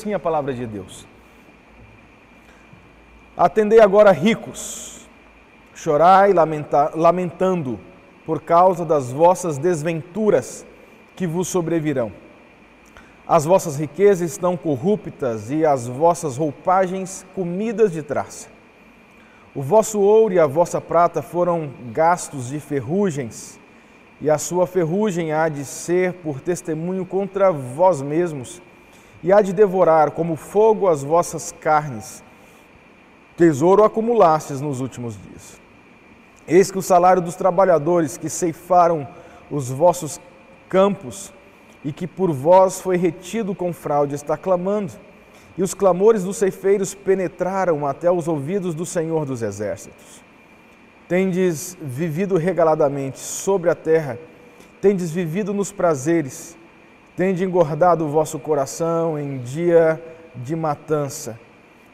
assim a palavra de Deus. Atendei agora ricos, chorai lamenta, lamentando por causa das vossas desventuras que vos sobrevirão. As vossas riquezas estão corruptas e as vossas roupagens comidas de traça. O vosso ouro e a vossa prata foram gastos de ferrugens, e a sua ferrugem há de ser por testemunho contra vós mesmos e há de devorar como fogo as vossas carnes. Tesouro acumulastes nos últimos dias. Eis que o salário dos trabalhadores que ceifaram os vossos campos e que por vós foi retido com fraude está clamando. E os clamores dos ceifeiros penetraram até os ouvidos do Senhor dos Exércitos. Tendes vivido regaladamente sobre a terra, tendes vivido nos prazeres, Tende engordado o vosso coração em dia de matança.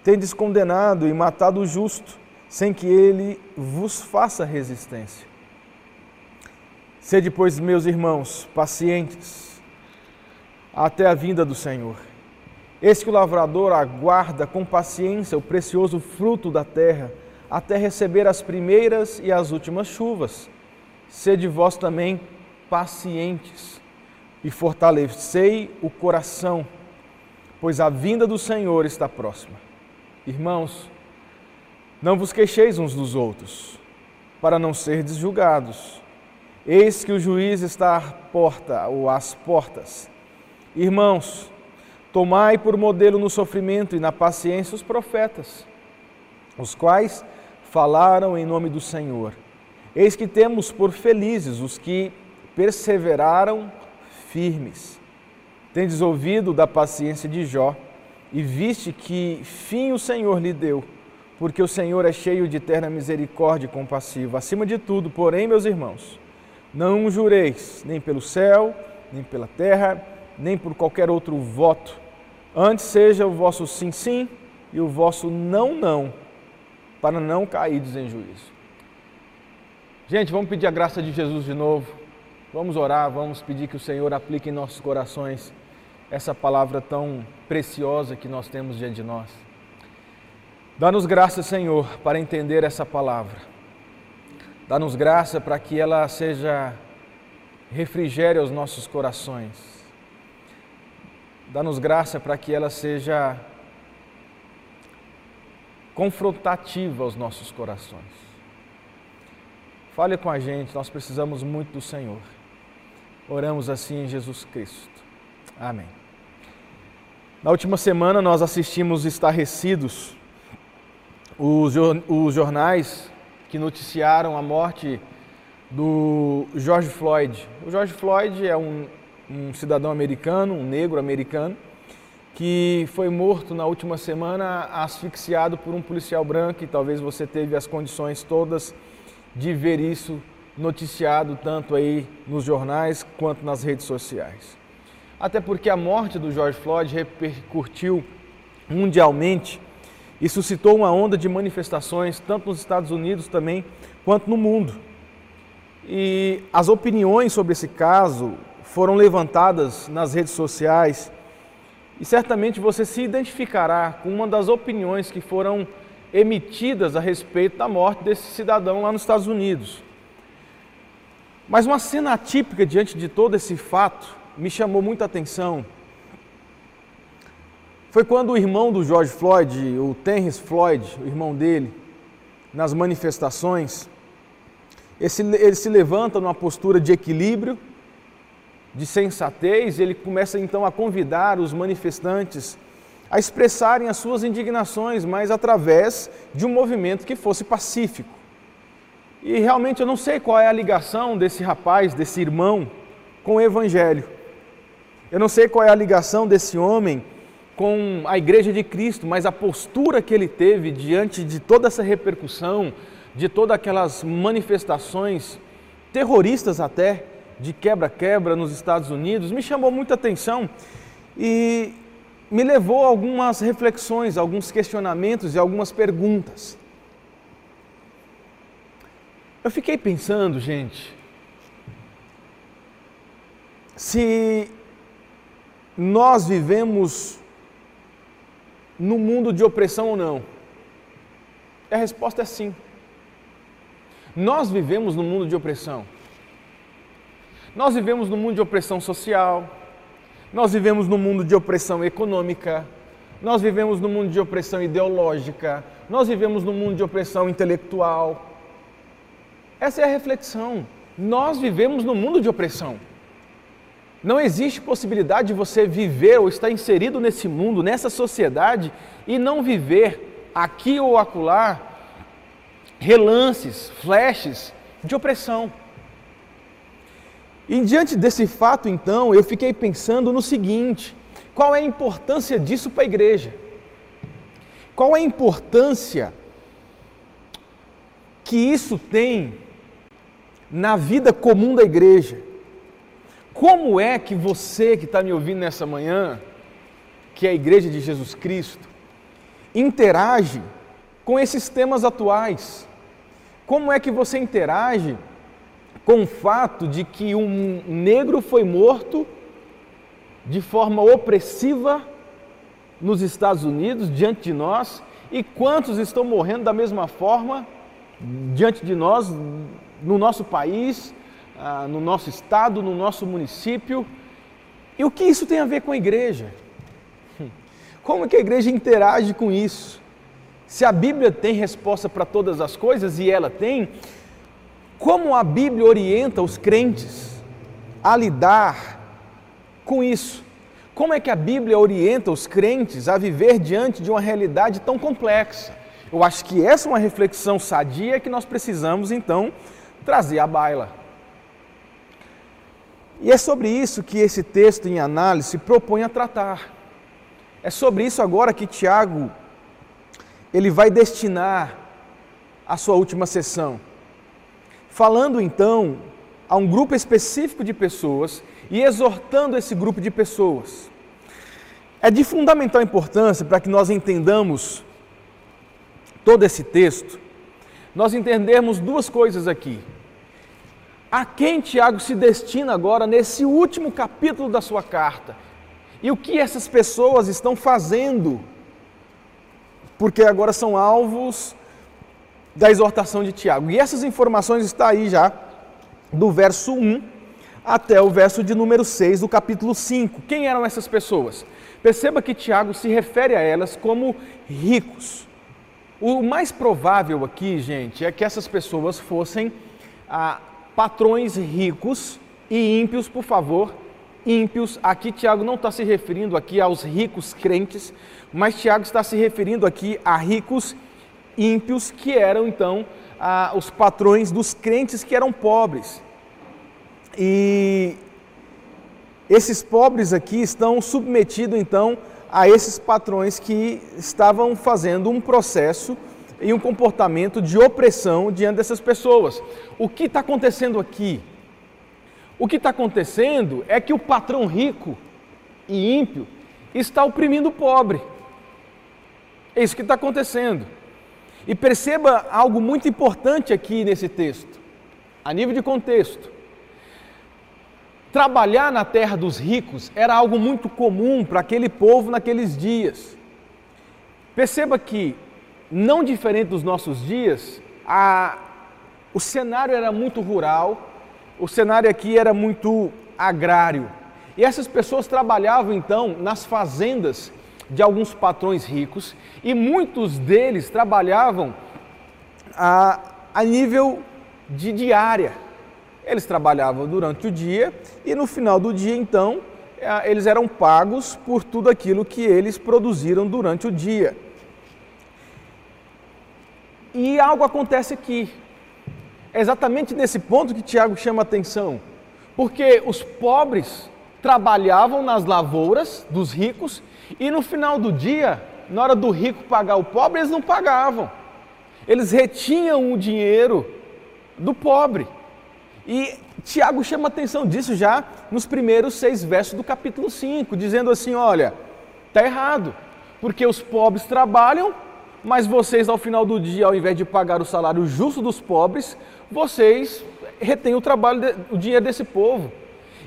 Tendes condenado e matado o justo, sem que ele vos faça resistência. Sede, pois, meus irmãos, pacientes até a vinda do Senhor. Eis que o lavrador aguarda com paciência o precioso fruto da terra, até receber as primeiras e as últimas chuvas. Sede vós também pacientes e fortalecei o coração, pois a vinda do Senhor está próxima. Irmãos, não vos queixeis uns dos outros, para não serdes julgados. Eis que o juiz está à porta ou às portas. Irmãos, tomai por modelo no sofrimento e na paciência os profetas, os quais falaram em nome do Senhor. Eis que temos por felizes os que perseveraram firmes. Tendes ouvido da paciência de Jó e viste que fim o Senhor lhe deu, porque o Senhor é cheio de eterna misericórdia e compassivo. Acima de tudo, porém, meus irmãos, não jureis nem pelo céu, nem pela terra, nem por qualquer outro voto. Antes seja o vosso sim, sim e o vosso não, não, para não cairdes em juízo. Gente, vamos pedir a graça de Jesus de novo. Vamos orar, vamos pedir que o Senhor aplique em nossos corações essa palavra tão preciosa que nós temos diante de nós. Dá-nos graça, Senhor, para entender essa palavra. Dá-nos graça para que ela seja refrigério aos nossos corações. Dá-nos graça para que ela seja confrontativa aos nossos corações. Fale com a gente, nós precisamos muito do Senhor. Oramos assim em Jesus Cristo. Amém. Na última semana nós assistimos estarrecidos os, os jornais que noticiaram a morte do George Floyd. O George Floyd é um, um cidadão americano, um negro americano, que foi morto na última semana asfixiado por um policial branco e talvez você teve as condições todas de ver isso noticiado tanto aí nos jornais quanto nas redes sociais. Até porque a morte do George Floyd repercutiu mundialmente e suscitou uma onda de manifestações, tanto nos Estados Unidos também, quanto no mundo. E as opiniões sobre esse caso foram levantadas nas redes sociais e certamente você se identificará com uma das opiniões que foram emitidas a respeito da morte desse cidadão lá nos Estados Unidos. Mas uma cena atípica diante de todo esse fato me chamou muita atenção. Foi quando o irmão do George Floyd, o Terrence Floyd, o irmão dele, nas manifestações, ele se levanta numa postura de equilíbrio, de sensatez, e ele começa então a convidar os manifestantes a expressarem as suas indignações, mas através de um movimento que fosse pacífico. E realmente eu não sei qual é a ligação desse rapaz, desse irmão, com o Evangelho. Eu não sei qual é a ligação desse homem com a Igreja de Cristo, mas a postura que ele teve diante de toda essa repercussão, de todas aquelas manifestações terroristas até, de quebra-quebra nos Estados Unidos, me chamou muita atenção e me levou a algumas reflexões, alguns questionamentos e algumas perguntas. Eu fiquei pensando, gente, se nós vivemos no mundo de opressão ou não? E a resposta é sim. Nós vivemos no mundo de opressão. Nós vivemos no mundo de opressão social, nós vivemos no mundo de opressão econômica, nós vivemos no mundo de opressão ideológica, nós vivemos no mundo de opressão intelectual. Essa é a reflexão. Nós vivemos no mundo de opressão. Não existe possibilidade de você viver ou estar inserido nesse mundo, nessa sociedade e não viver aqui ou acolá relances, flashes de opressão. E diante desse fato, então, eu fiquei pensando no seguinte: qual é a importância disso para a igreja? Qual é a importância que isso tem na vida comum da igreja? Como é que você que está me ouvindo nessa manhã, que é a igreja de Jesus Cristo, interage com esses temas atuais? Como é que você interage com o fato de que um negro foi morto de forma opressiva nos Estados Unidos, diante de nós, e quantos estão morrendo da mesma forma diante de nós, no nosso país, ah, no nosso estado, no nosso município. E o que isso tem a ver com a igreja? Como que a igreja interage com isso? Se a Bíblia tem resposta para todas as coisas, e ela tem, como a Bíblia orienta os crentes a lidar com isso? Como é que a Bíblia orienta os crentes a viver diante de uma realidade tão complexa? Eu acho que essa é uma reflexão sadia que nós precisamos então trazer à baila. E é sobre isso que esse texto em análise propõe a tratar. É sobre isso agora que Tiago ele vai destinar a sua última sessão. Falando então a um grupo específico de pessoas e exortando esse grupo de pessoas. É de fundamental importância para que nós entendamos todo esse texto, nós entendermos duas coisas aqui a quem Tiago se destina agora nesse último capítulo da sua carta e o que essas pessoas estão fazendo, porque agora são alvos da exortação de Tiago. E essas informações estão aí já do verso 1 até o verso de número 6 do capítulo 5. Quem eram essas pessoas? Perceba que Tiago se refere a elas como ricos. O mais provável aqui, gente, é que essas pessoas fossem ah, patrões ricos e ímpios, por favor, ímpios. Aqui Tiago não está se referindo aqui aos ricos crentes, mas Tiago está se referindo aqui a ricos ímpios que eram então os patrões dos crentes que eram pobres. E esses pobres aqui estão submetidos então a esses patrões que estavam fazendo um processo e um comportamento de opressão diante dessas pessoas. O que está acontecendo aqui? O que está acontecendo é que o patrão rico e ímpio está oprimindo o pobre. É isso que está acontecendo. E perceba algo muito importante aqui nesse texto, a nível de contexto. Trabalhar na terra dos ricos era algo muito comum para aquele povo naqueles dias. Perceba que não diferente dos nossos dias, a, o cenário era muito rural, o cenário aqui era muito agrário. E essas pessoas trabalhavam então nas fazendas de alguns patrões ricos e muitos deles trabalhavam a, a nível de diária. Eles trabalhavam durante o dia e no final do dia, então, eles eram pagos por tudo aquilo que eles produziram durante o dia. E algo acontece aqui. É exatamente nesse ponto que Tiago chama atenção. Porque os pobres trabalhavam nas lavouras dos ricos e no final do dia, na hora do rico pagar o pobre, eles não pagavam. Eles retinham o dinheiro do pobre. E Tiago chama atenção disso já nos primeiros seis versos do capítulo 5, dizendo assim: olha, está errado, porque os pobres trabalham mas vocês, ao final do dia, ao invés de pagar o salário justo dos pobres, vocês retêm o trabalho, o dinheiro desse povo.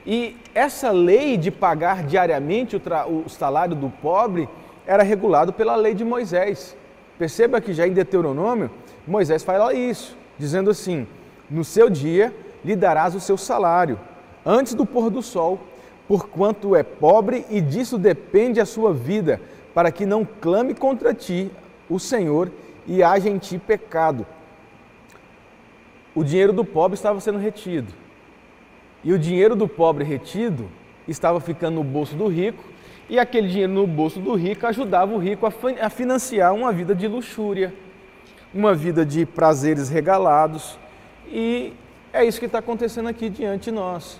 E essa lei de pagar diariamente o, o salário do pobre era regulado pela lei de Moisés. Perceba que já em Deuteronômio, Moisés fala isso, dizendo assim: No seu dia lhe darás o seu salário, antes do pôr do sol, porquanto é pobre e disso depende a sua vida, para que não clame contra ti o Senhor e haja em ti pecado. O dinheiro do pobre estava sendo retido. E o dinheiro do pobre retido estava ficando no bolso do rico, e aquele dinheiro no bolso do rico ajudava o rico a financiar uma vida de luxúria, uma vida de prazeres regalados. E é isso que está acontecendo aqui diante de nós.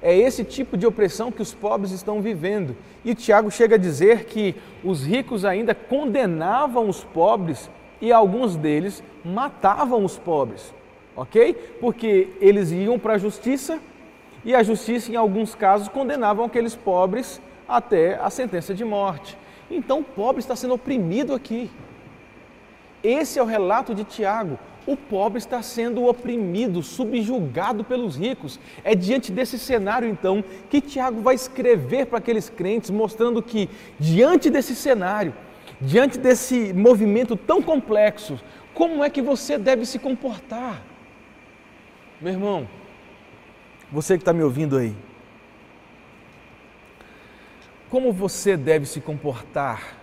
É esse tipo de opressão que os pobres estão vivendo. E Tiago chega a dizer que os ricos ainda condenavam os pobres e alguns deles matavam os pobres, ok? Porque eles iam para a justiça e a justiça, em alguns casos, condenavam aqueles pobres até a sentença de morte. Então o pobre está sendo oprimido aqui. Esse é o relato de Tiago. O pobre está sendo oprimido, subjugado pelos ricos. É diante desse cenário, então, que Tiago vai escrever para aqueles crentes, mostrando que, diante desse cenário, diante desse movimento tão complexo, como é que você deve se comportar? Meu irmão, você que está me ouvindo aí, como você deve se comportar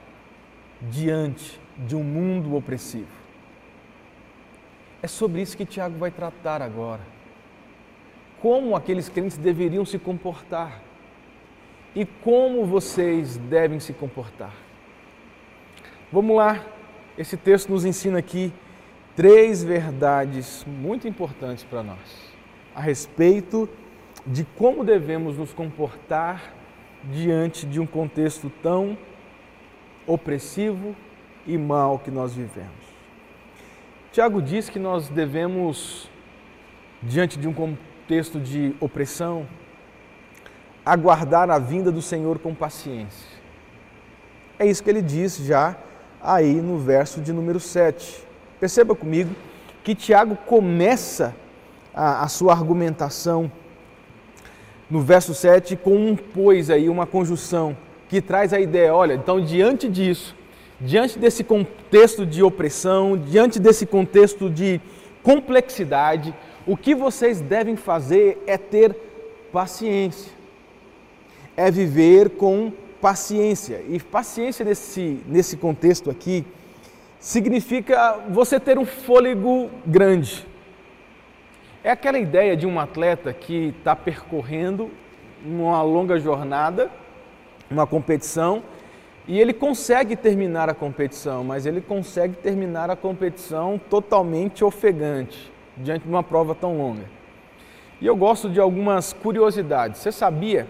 diante de um mundo opressivo? É sobre isso que Tiago vai tratar agora. Como aqueles crentes deveriam se comportar e como vocês devem se comportar. Vamos lá, esse texto nos ensina aqui três verdades muito importantes para nós a respeito de como devemos nos comportar diante de um contexto tão opressivo e mal que nós vivemos. Tiago diz que nós devemos, diante de um contexto de opressão, aguardar a vinda do Senhor com paciência. É isso que ele diz já aí no verso de número 7. Perceba comigo que Tiago começa a, a sua argumentação no verso 7 com um pois aí, uma conjunção que traz a ideia, olha, então diante disso, diante desse contexto de opressão, diante desse contexto de complexidade, o que vocês devem fazer é ter paciência. É viver com paciência. E paciência nesse, nesse contexto aqui significa você ter um fôlego grande. É aquela ideia de um atleta que está percorrendo uma longa jornada, uma competição, e ele consegue terminar a competição, mas ele consegue terminar a competição totalmente ofegante diante de uma prova tão longa. E eu gosto de algumas curiosidades. Você sabia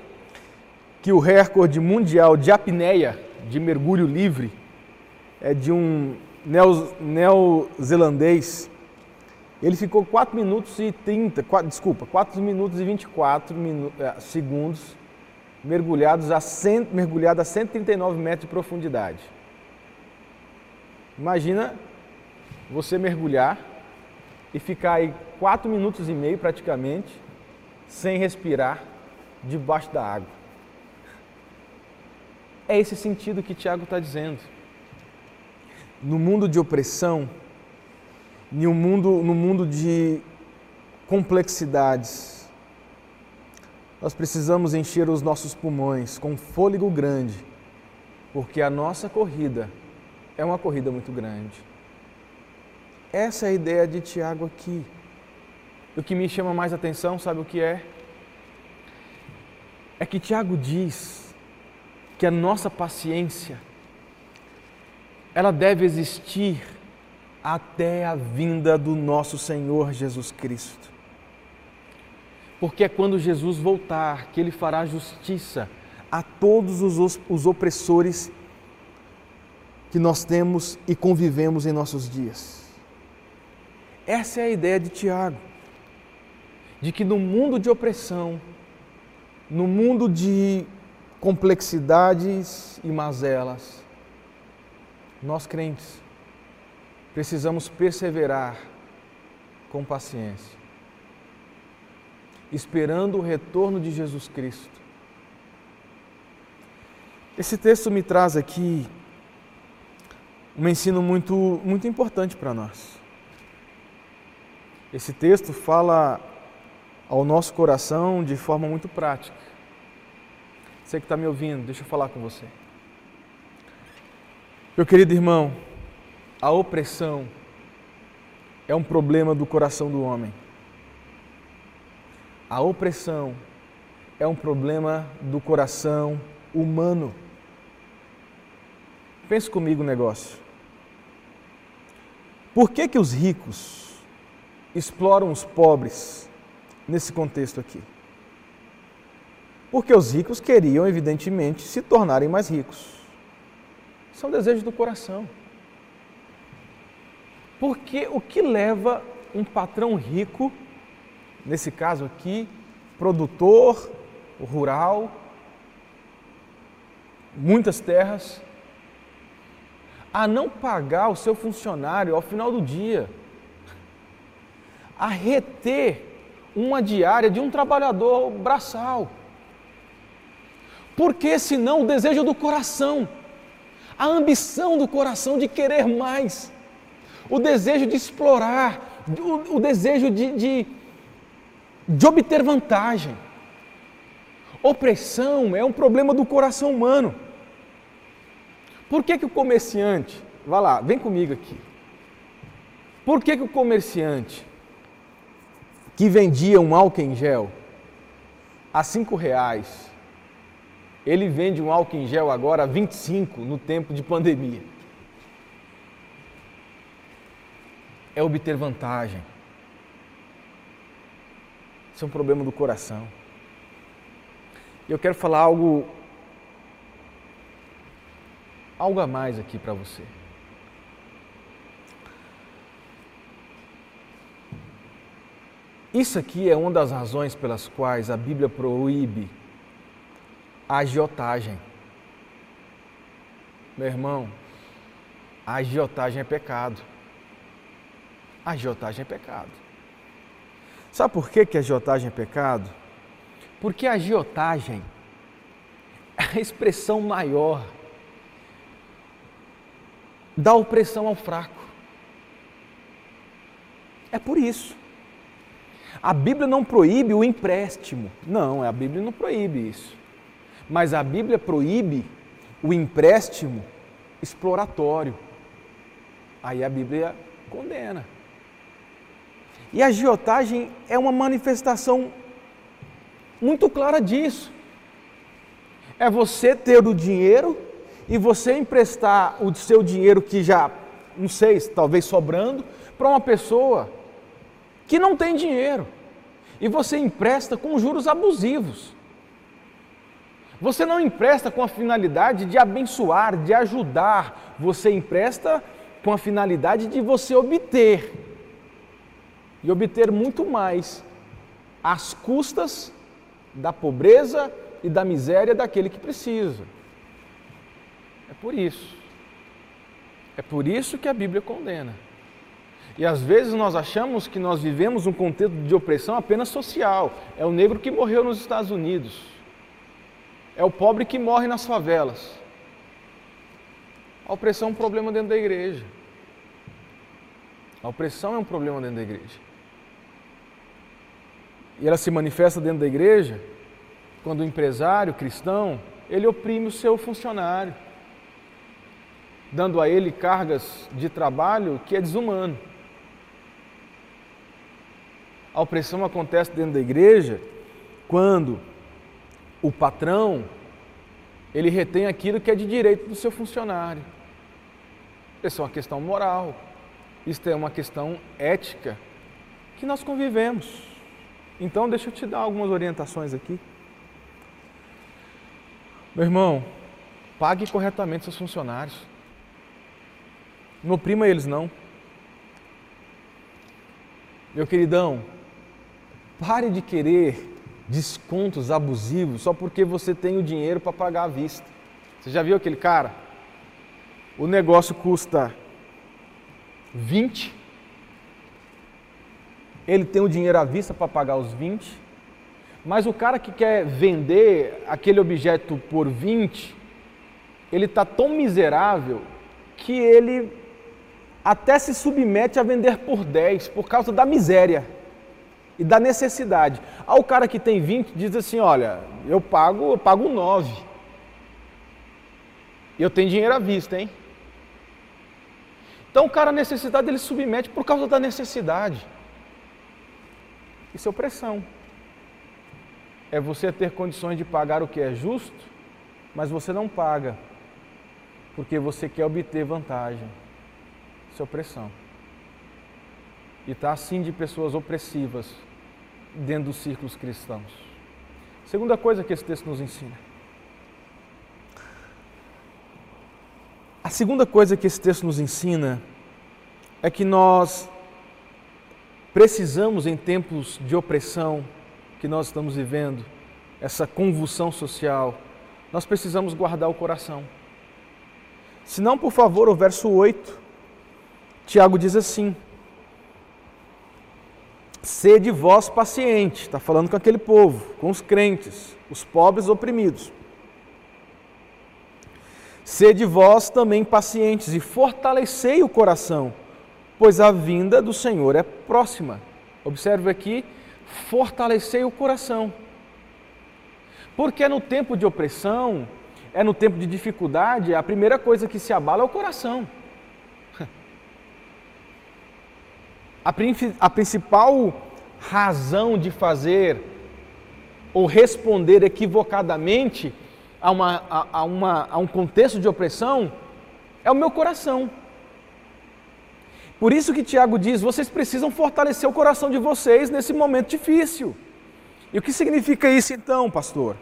que o recorde mundial de apneia, de mergulho livre, é de um neozelandês ele ficou 4 minutos e 30, 4, desculpa, 4 minutos e 24 minu, é, segundos mergulhados a 100, mergulhado a 139 metros de profundidade. Imagina você mergulhar e ficar aí 4 minutos e meio praticamente sem respirar debaixo da água. É esse sentido que Tiago está dizendo. No mundo de opressão, no mundo, no mundo de complexidades. Nós precisamos encher os nossos pulmões com fôlego grande, porque a nossa corrida é uma corrida muito grande. Essa é a ideia de Tiago aqui. O que me chama mais atenção, sabe o que é? É que Tiago diz que a nossa paciência ela deve existir até a vinda do nosso Senhor Jesus Cristo. Porque é quando Jesus voltar que ele fará justiça a todos os, os opressores que nós temos e convivemos em nossos dias. Essa é a ideia de Tiago, de que no mundo de opressão, no mundo de complexidades e mazelas, nós crentes precisamos perseverar com paciência, esperando o retorno de Jesus Cristo. Esse texto me traz aqui um ensino muito, muito importante para nós. Esse texto fala ao nosso coração de forma muito prática. Você que está me ouvindo, deixa eu falar com você. Meu querido irmão, a opressão é um problema do coração do homem. A opressão é um problema do coração humano. Pense comigo o negócio. Por que, que os ricos exploram os pobres nesse contexto aqui? Porque os ricos queriam, evidentemente, se tornarem mais ricos. São desejos do coração. Porque o que leva um patrão rico, nesse caso aqui, produtor rural, muitas terras, a não pagar o seu funcionário ao final do dia, a reter uma diária de um trabalhador braçal. Porque senão o desejo do coração, a ambição do coração de querer mais, o desejo de explorar, o, o desejo de, de, de obter vantagem. Opressão é um problema do coração humano. Por que, que o comerciante, vá lá, vem comigo aqui. Por que, que o comerciante que vendia um álcool em gel a cinco reais, ele vende um álcool em gel agora a 25 no tempo de pandemia? É obter vantagem. Isso é um problema do coração. E eu quero falar algo algo a mais aqui para você. Isso aqui é uma das razões pelas quais a Bíblia proíbe a agiotagem. Meu irmão, a agiotagem é pecado. A agiotagem é pecado. Sabe por que, que a agiotagem é pecado? Porque a agiotagem é a expressão maior da opressão ao fraco. É por isso. A Bíblia não proíbe o empréstimo. Não, a Bíblia não proíbe isso. Mas a Bíblia proíbe o empréstimo exploratório. Aí a Bíblia condena. E a agiotagem é uma manifestação muito clara disso. É você ter o dinheiro e você emprestar o seu dinheiro que já, não sei, talvez sobrando, para uma pessoa que não tem dinheiro. E você empresta com juros abusivos. Você não empresta com a finalidade de abençoar, de ajudar. Você empresta com a finalidade de você obter. E obter muito mais às custas da pobreza e da miséria daquele que precisa. É por isso. É por isso que a Bíblia condena. E às vezes nós achamos que nós vivemos um contexto de opressão apenas social. É o negro que morreu nos Estados Unidos. É o pobre que morre nas favelas. A opressão é um problema dentro da igreja. A opressão é um problema dentro da igreja. E ela se manifesta dentro da igreja quando o empresário cristão, ele oprime o seu funcionário dando a ele cargas de trabalho que é desumano. A opressão acontece dentro da igreja quando o patrão ele retém aquilo que é de direito do seu funcionário. Isso é uma questão moral. Isso é uma questão ética que nós convivemos. Então, deixa eu te dar algumas orientações aqui. Meu irmão, pague corretamente seus funcionários. Não oprima eles, não. Meu queridão, pare de querer descontos abusivos só porque você tem o dinheiro para pagar à vista. Você já viu aquele cara? O negócio custa 20, ele tem o dinheiro à vista para pagar os 20, mas o cara que quer vender aquele objeto por 20, ele está tão miserável que ele até se submete a vender por 10 por causa da miséria e da necessidade. Ao cara que tem 20 diz assim: "Olha, eu pago, eu pago 9. Eu tenho dinheiro à vista, hein?" Então o cara necessitado ele submete por causa da necessidade. Isso é opressão. É você ter condições de pagar o que é justo, mas você não paga, porque você quer obter vantagem. Isso é opressão. E está assim de pessoas opressivas dentro dos círculos cristãos. Segunda coisa que esse texto nos ensina. A segunda coisa que esse texto nos ensina é que nós precisamos, em tempos de opressão que nós estamos vivendo, essa convulsão social, nós precisamos guardar o coração. Se não, por favor, o verso 8, Tiago diz assim: Sede vós paciente, está falando com aquele povo, com os crentes, os pobres oprimidos. Sede vós também pacientes e fortalecei o coração, pois a vinda do Senhor é próxima. Observe aqui, fortalecei o coração. Porque é no tempo de opressão, é no tempo de dificuldade, a primeira coisa que se abala é o coração. A, principal razão de fazer ou responder equivocadamente a, uma, a, a, uma, a um contexto de opressão é o meu coração. Por isso que Tiago diz: vocês precisam fortalecer o coração de vocês nesse momento difícil. E o que significa isso então, pastor?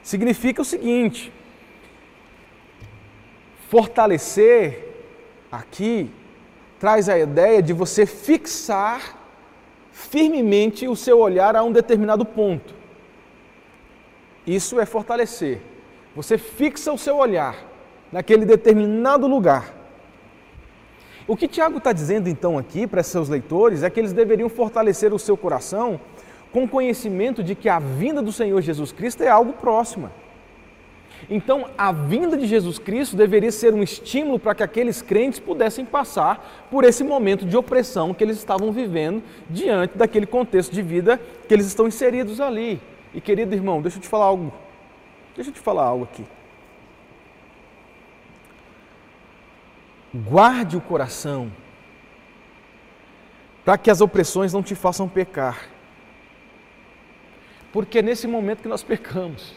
Significa o seguinte: fortalecer aqui traz a ideia de você fixar firmemente o seu olhar a um determinado ponto. Isso é fortalecer. Você fixa o seu olhar naquele determinado lugar. O que Tiago está dizendo então aqui para seus leitores é que eles deveriam fortalecer o seu coração com conhecimento de que a vinda do Senhor Jesus Cristo é algo próximo. Então, a vinda de Jesus Cristo deveria ser um estímulo para que aqueles crentes pudessem passar por esse momento de opressão que eles estavam vivendo diante daquele contexto de vida que eles estão inseridos ali. E querido irmão, deixa eu te falar algo. Deixa eu te falar algo aqui. Guarde o coração para que as opressões não te façam pecar. Porque é nesse momento que nós pecamos.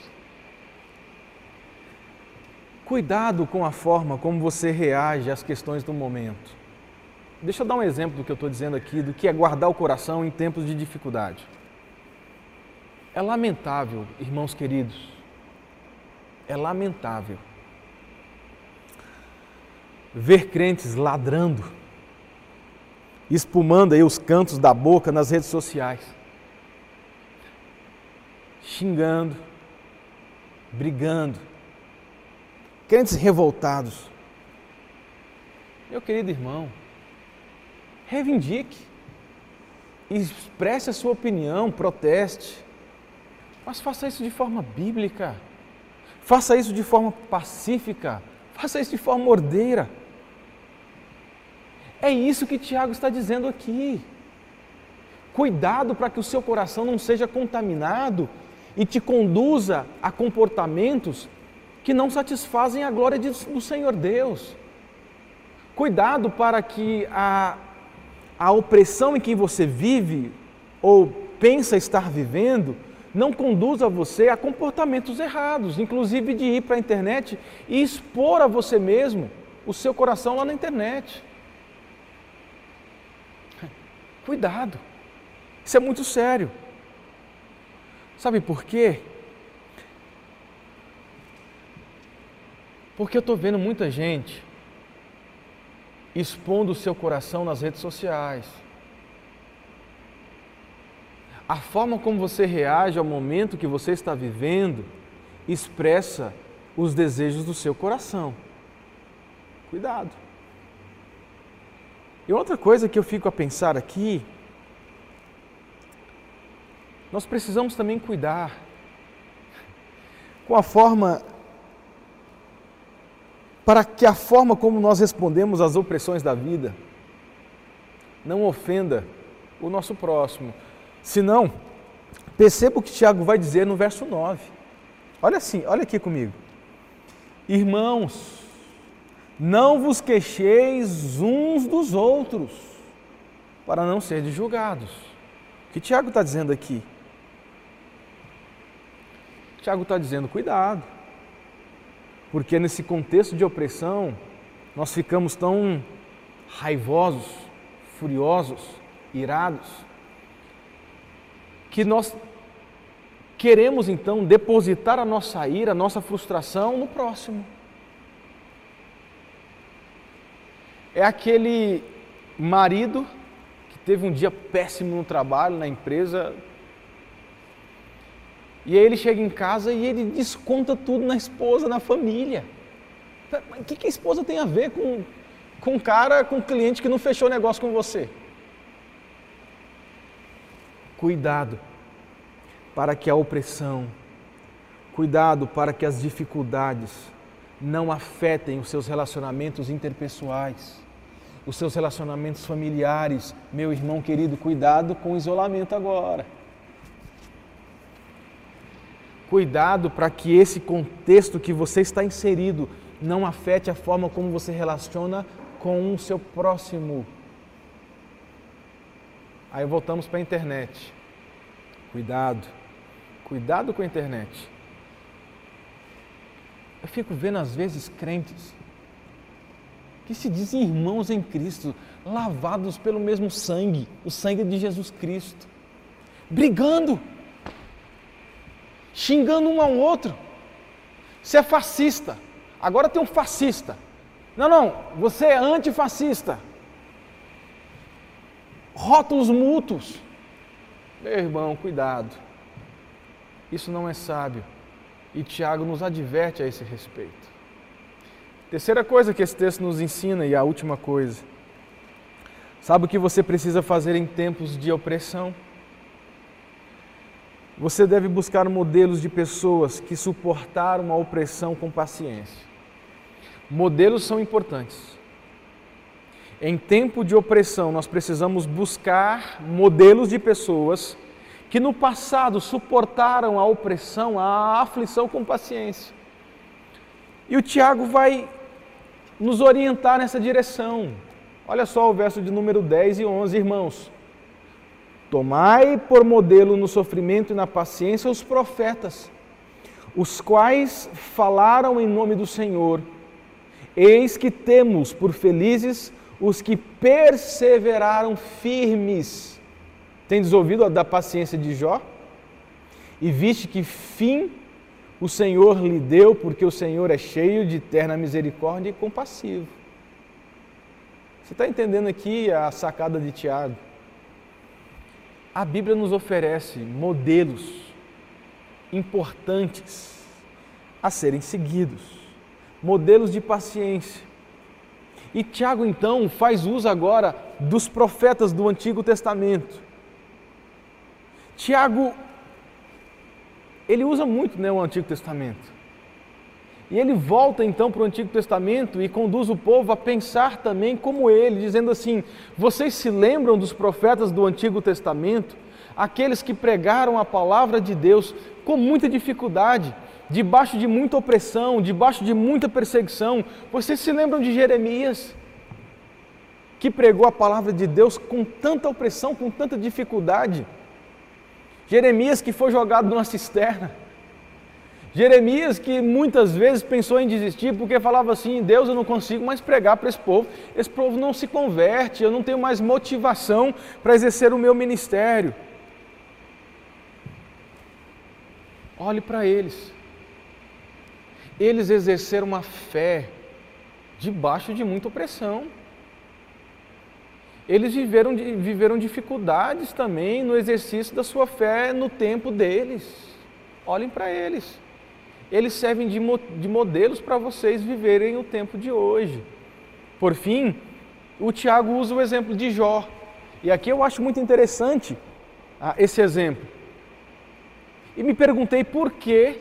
Cuidado com a forma como você reage às questões do momento. Deixa eu dar um exemplo do que eu estou dizendo aqui, do que é guardar o coração em tempos de dificuldade. É lamentável, irmãos queridos, é lamentável ver crentes ladrando, espumando aí os cantos da boca nas redes sociais, xingando, brigando, crentes revoltados. Meu querido irmão, reivindique, expresse a sua opinião, proteste, mas faça isso de forma bíblica, faça isso de forma pacífica, faça isso de forma ordeira. É isso que Tiago está dizendo aqui. Cuidado para que o seu coração não seja contaminado e te conduza a comportamentos que não satisfazem a glória do Senhor Deus. Cuidado para que a, a opressão em que você vive ou pensa estar vivendo não conduza você a comportamentos errados, inclusive de ir para a internet e expor a você mesmo o seu coração lá na internet. Cuidado, isso é muito sério. Sabe por quê? Porque eu estou vendo muita gente expondo o seu coração nas redes sociais. A forma como você reage ao momento que você está vivendo expressa os desejos do seu coração. Cuidado. E outra coisa que eu fico a pensar aqui, nós precisamos também cuidar com a forma para que a forma como nós respondemos às opressões da vida não ofenda o nosso próximo. Senão, perceba o que Tiago vai dizer no verso 9. Olha assim, olha aqui comigo. Irmãos, não vos queixeis uns dos outros, para não serem julgados. O que Tiago está dizendo aqui? Tiago está dizendo: cuidado, porque nesse contexto de opressão, nós ficamos tão raivosos, furiosos, irados, que nós queremos então depositar a nossa ira, a nossa frustração no próximo. É aquele marido que teve um dia péssimo no trabalho, na empresa, e aí ele chega em casa e ele desconta tudo na esposa, na família. O que, que a esposa tem a ver com, com cara, com um cliente que não fechou negócio com você? Cuidado para que a opressão, cuidado para que as dificuldades não afetem os seus relacionamentos interpessoais, os seus relacionamentos familiares. Meu irmão querido, cuidado com o isolamento agora. Cuidado para que esse contexto que você está inserido não afete a forma como você relaciona com o seu próximo. Aí voltamos para a internet. Cuidado, cuidado com a internet. Eu fico vendo às vezes crentes que se dizem irmãos em Cristo, lavados pelo mesmo sangue, o sangue de Jesus Cristo, brigando xingando um ao outro. Você é fascista. Agora tem um fascista. Não, não, você é antifascista. Rótulos mútuos. Meu irmão, cuidado. Isso não é sábio. E Tiago nos adverte a esse respeito. Terceira coisa que esse texto nos ensina, e a última coisa. Sabe o que você precisa fazer em tempos de opressão? Você deve buscar modelos de pessoas que suportaram a opressão com paciência. Modelos são importantes. Em tempo de opressão, nós precisamos buscar modelos de pessoas que no passado suportaram a opressão, a aflição com paciência. E o Tiago vai nos orientar nessa direção. Olha só o verso de número 10 e 11, irmãos. Tomai por modelo no sofrimento e na paciência os profetas, os quais falaram em nome do Senhor. Eis que temos por felizes os que perseveraram firmes. Tendes ouvido da paciência de Jó? E viste que fim o Senhor lhe deu, porque o Senhor é cheio de eterna misericórdia e compassivo. Você está entendendo aqui a sacada de Tiago? a Bíblia nos oferece modelos importantes a serem seguidos, modelos de paciência. E Tiago então faz uso agora dos profetas do Antigo Testamento. Tiago, ele usa muito né, o Antigo Testamento. E ele volta então para o Antigo Testamento e conduz o povo a pensar também como ele, dizendo assim: Vocês se lembram dos profetas do Antigo Testamento? Aqueles que pregaram a palavra de Deus com muita dificuldade, debaixo de muita opressão, debaixo de muita perseguição. Vocês se lembram de Jeremias? Que pregou a palavra de Deus com tanta opressão, com tanta dificuldade. Jeremias que foi jogado numa cisterna Jeremias, que muitas vezes pensou em desistir porque falava assim: Deus, eu não consigo mais pregar para esse povo, esse povo não se converte, eu não tenho mais motivação para exercer o meu ministério. Olhe para eles. Eles exerceram uma fé debaixo de muita opressão. Eles viveram, viveram dificuldades também no exercício da sua fé no tempo deles. Olhem para eles eles servem de, de modelos para vocês viverem o tempo de hoje. Por fim, o Tiago usa o exemplo de Jó. E aqui eu acho muito interessante ah, esse exemplo. E me perguntei por que,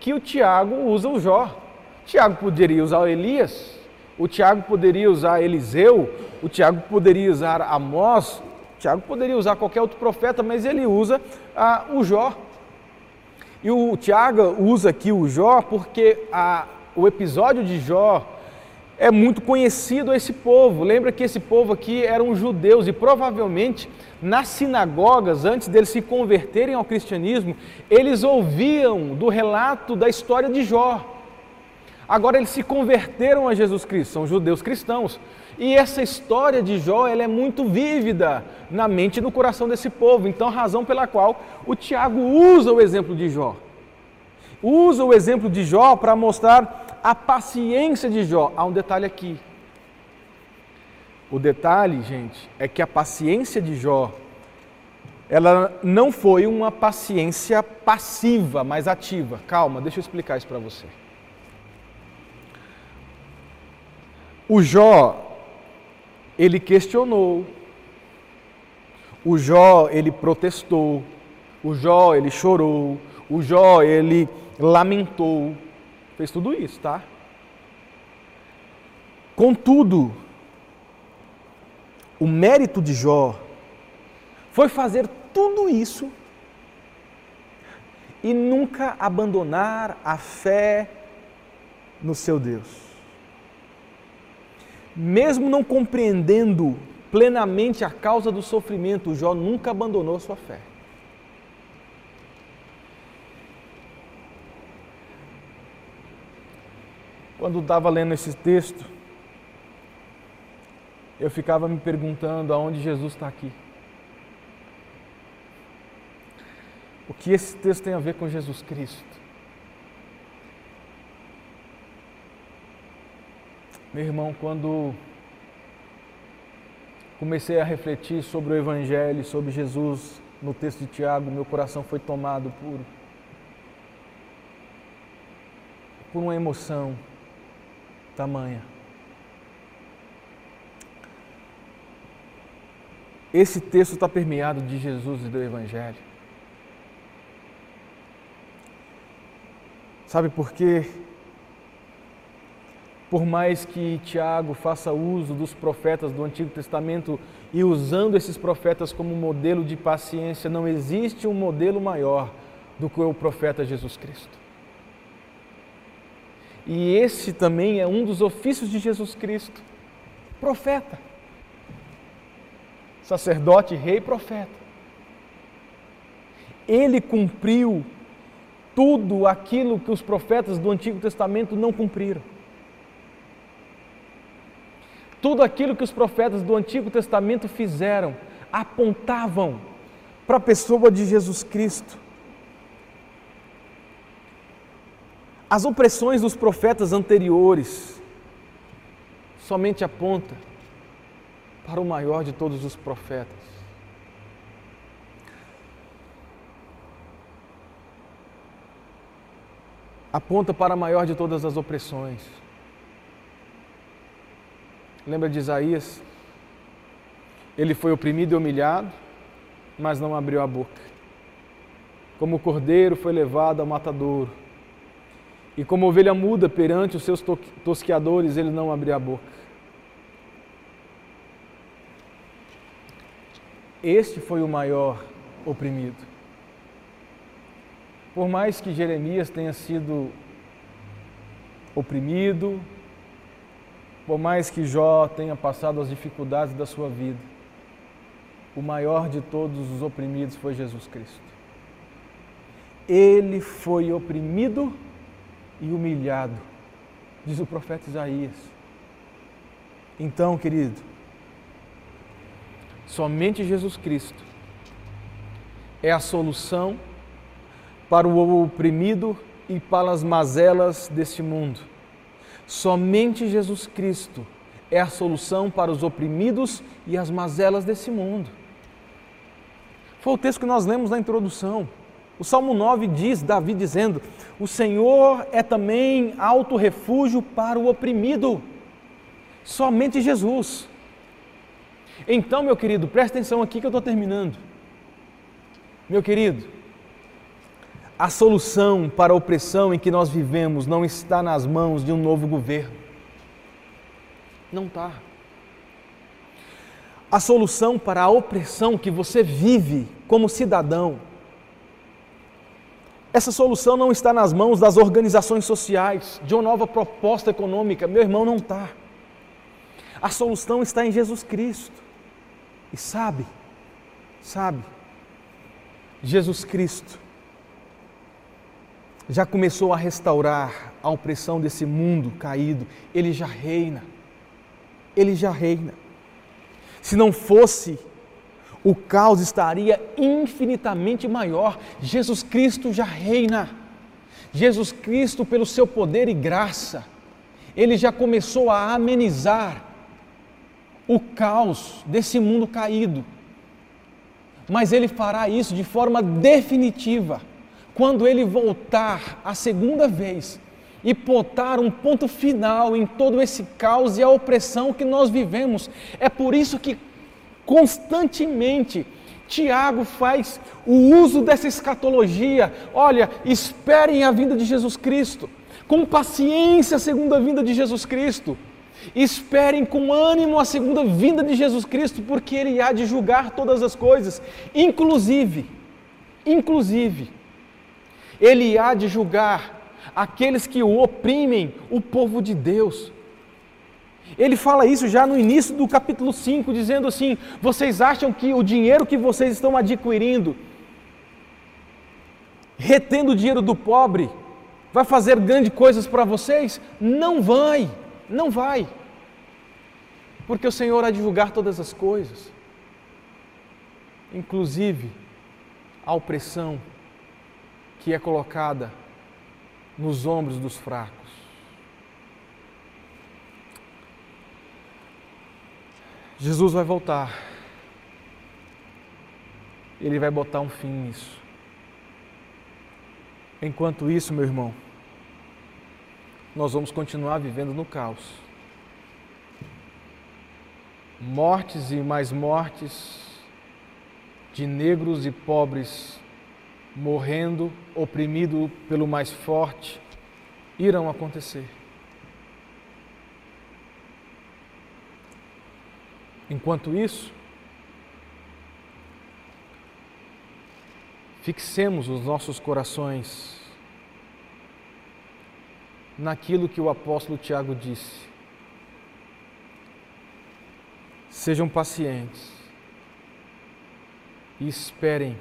que o Tiago usa o Jó. Tiago poderia usar Elias, o Tiago poderia usar Eliseu, o Tiago poderia usar Amós, o Tiago poderia usar qualquer outro profeta, mas ele usa ah, o Jó. E o Tiago usa aqui o Jó porque a, o episódio de Jó é muito conhecido a esse povo. Lembra que esse povo aqui eram judeus e provavelmente nas sinagogas, antes deles se converterem ao cristianismo, eles ouviam do relato da história de Jó. Agora eles se converteram a Jesus Cristo, são judeus cristãos. E essa história de Jó ela é muito vívida na mente e no coração desse povo. Então, razão pela qual o Tiago usa o exemplo de Jó. Usa o exemplo de Jó para mostrar a paciência de Jó. Há um detalhe aqui. O detalhe, gente, é que a paciência de Jó, ela não foi uma paciência passiva, mas ativa. Calma, deixa eu explicar isso para você. O Jó, ele questionou. O Jó, ele protestou. O Jó, ele chorou. O Jó, ele lamentou. Fez tudo isso, tá? Contudo, o mérito de Jó foi fazer tudo isso e nunca abandonar a fé no seu Deus mesmo não compreendendo plenamente a causa do sofrimento, Jó nunca abandonou sua fé. Quando estava lendo esse texto, eu ficava me perguntando aonde Jesus está aqui. O que esse texto tem a ver com Jesus Cristo? Meu irmão, quando comecei a refletir sobre o Evangelho, sobre Jesus no texto de Tiago, meu coração foi tomado por, por uma emoção tamanha. Esse texto está permeado de Jesus e do Evangelho. Sabe por quê? Por mais que Tiago faça uso dos profetas do Antigo Testamento e usando esses profetas como modelo de paciência, não existe um modelo maior do que o profeta Jesus Cristo. E esse também é um dos ofícios de Jesus Cristo: profeta, sacerdote, rei, profeta. Ele cumpriu tudo aquilo que os profetas do Antigo Testamento não cumpriram. Tudo aquilo que os profetas do Antigo Testamento fizeram apontavam para a pessoa de Jesus Cristo. As opressões dos profetas anteriores somente apontam para o maior de todos os profetas. Aponta para a maior de todas as opressões. Lembra de Isaías? Ele foi oprimido e humilhado, mas não abriu a boca. Como o cordeiro foi levado ao matadouro, e como ovelha muda perante os seus tosqueadores, ele não abriu a boca. Este foi o maior oprimido. Por mais que Jeremias tenha sido oprimido, por mais que Jó tenha passado as dificuldades da sua vida, o maior de todos os oprimidos foi Jesus Cristo. Ele foi oprimido e humilhado, diz o profeta Isaías. Então, querido, somente Jesus Cristo é a solução para o oprimido e para as mazelas deste mundo. Somente Jesus Cristo é a solução para os oprimidos e as mazelas desse mundo. Foi o texto que nós lemos na introdução. O Salmo 9 diz, Davi dizendo: O Senhor é também alto refúgio para o oprimido. Somente Jesus. Então, meu querido, presta atenção aqui que eu estou terminando. Meu querido, a solução para a opressão em que nós vivemos não está nas mãos de um novo governo. Não está. A solução para a opressão que você vive como cidadão, essa solução não está nas mãos das organizações sociais, de uma nova proposta econômica. Meu irmão, não está. A solução está em Jesus Cristo. E sabe, sabe, Jesus Cristo já começou a restaurar a opressão desse mundo caído, ele já reina. Ele já reina. Se não fosse, o caos estaria infinitamente maior. Jesus Cristo já reina. Jesus Cristo, pelo seu poder e graça, ele já começou a amenizar o caos desse mundo caído. Mas ele fará isso de forma definitiva quando ele voltar a segunda vez e botar um ponto final em todo esse caos e a opressão que nós vivemos. É por isso que constantemente Tiago faz o uso dessa escatologia. Olha, esperem a vinda de Jesus Cristo, com paciência a segunda vinda de Jesus Cristo. Esperem com ânimo a segunda vinda de Jesus Cristo, porque ele há de julgar todas as coisas, inclusive, inclusive, ele há de julgar aqueles que o oprimem, o povo de Deus. Ele fala isso já no início do capítulo 5, dizendo assim: vocês acham que o dinheiro que vocês estão adquirindo, retendo o dinheiro do pobre, vai fazer grandes coisas para vocês? Não vai, não vai porque o Senhor há de julgar todas as coisas, inclusive a opressão que é colocada nos ombros dos fracos. Jesus vai voltar. Ele vai botar um fim nisso. Enquanto isso, meu irmão, nós vamos continuar vivendo no caos mortes e mais mortes de negros e pobres morrendo, oprimido pelo mais forte, irão acontecer. Enquanto isso, fixemos os nossos corações naquilo que o apóstolo Tiago disse Sejam pacientes e esperem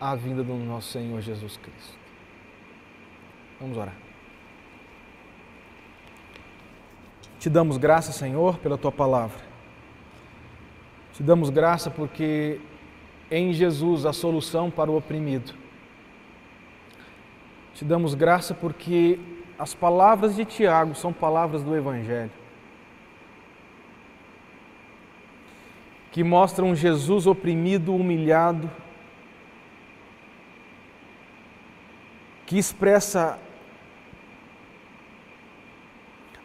a vinda do nosso Senhor Jesus Cristo. Vamos orar. Te damos graça, Senhor, pela tua palavra. Te damos graça porque em Jesus a solução para o oprimido. Te damos graça porque as palavras de Tiago são palavras do Evangelho. que mostram Jesus oprimido, humilhado, que expressa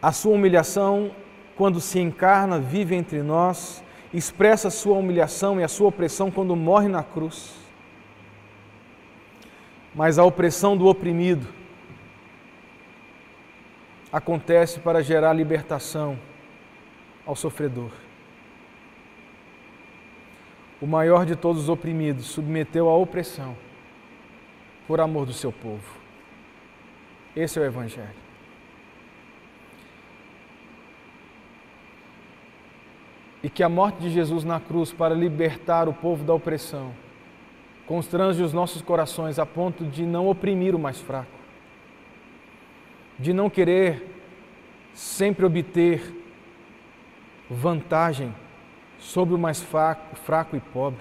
a sua humilhação quando se encarna, vive entre nós, expressa a sua humilhação e a sua opressão quando morre na cruz. Mas a opressão do oprimido acontece para gerar libertação ao sofredor o maior de todos os oprimidos, submeteu à opressão por amor do seu povo. Esse é o Evangelho. E que a morte de Jesus na cruz para libertar o povo da opressão constrange os nossos corações a ponto de não oprimir o mais fraco, de não querer sempre obter vantagem sobre o mais fraco, fraco e pobre.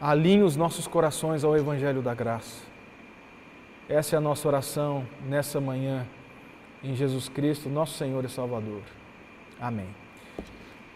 Alinhe os nossos corações ao Evangelho da Graça. Essa é a nossa oração nessa manhã, em Jesus Cristo, nosso Senhor e Salvador. Amém.